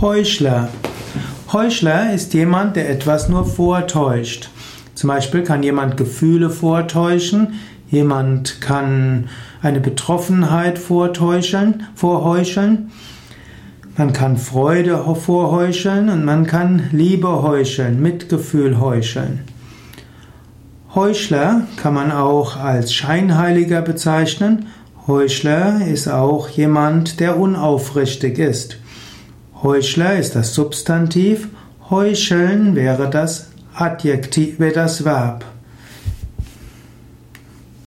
Heuchler. Heuchler ist jemand, der etwas nur vortäuscht. Zum Beispiel kann jemand Gefühle vortäuschen, jemand kann eine Betroffenheit vortäuscheln, vorheucheln, man kann Freude vorheucheln und man kann Liebe heucheln, Mitgefühl heucheln. Heuchler kann man auch als Scheinheiliger bezeichnen. Heuchler ist auch jemand, der unaufrichtig ist. Heuchler ist das Substantiv, heucheln wäre das Adjektiv, wäre das Verb.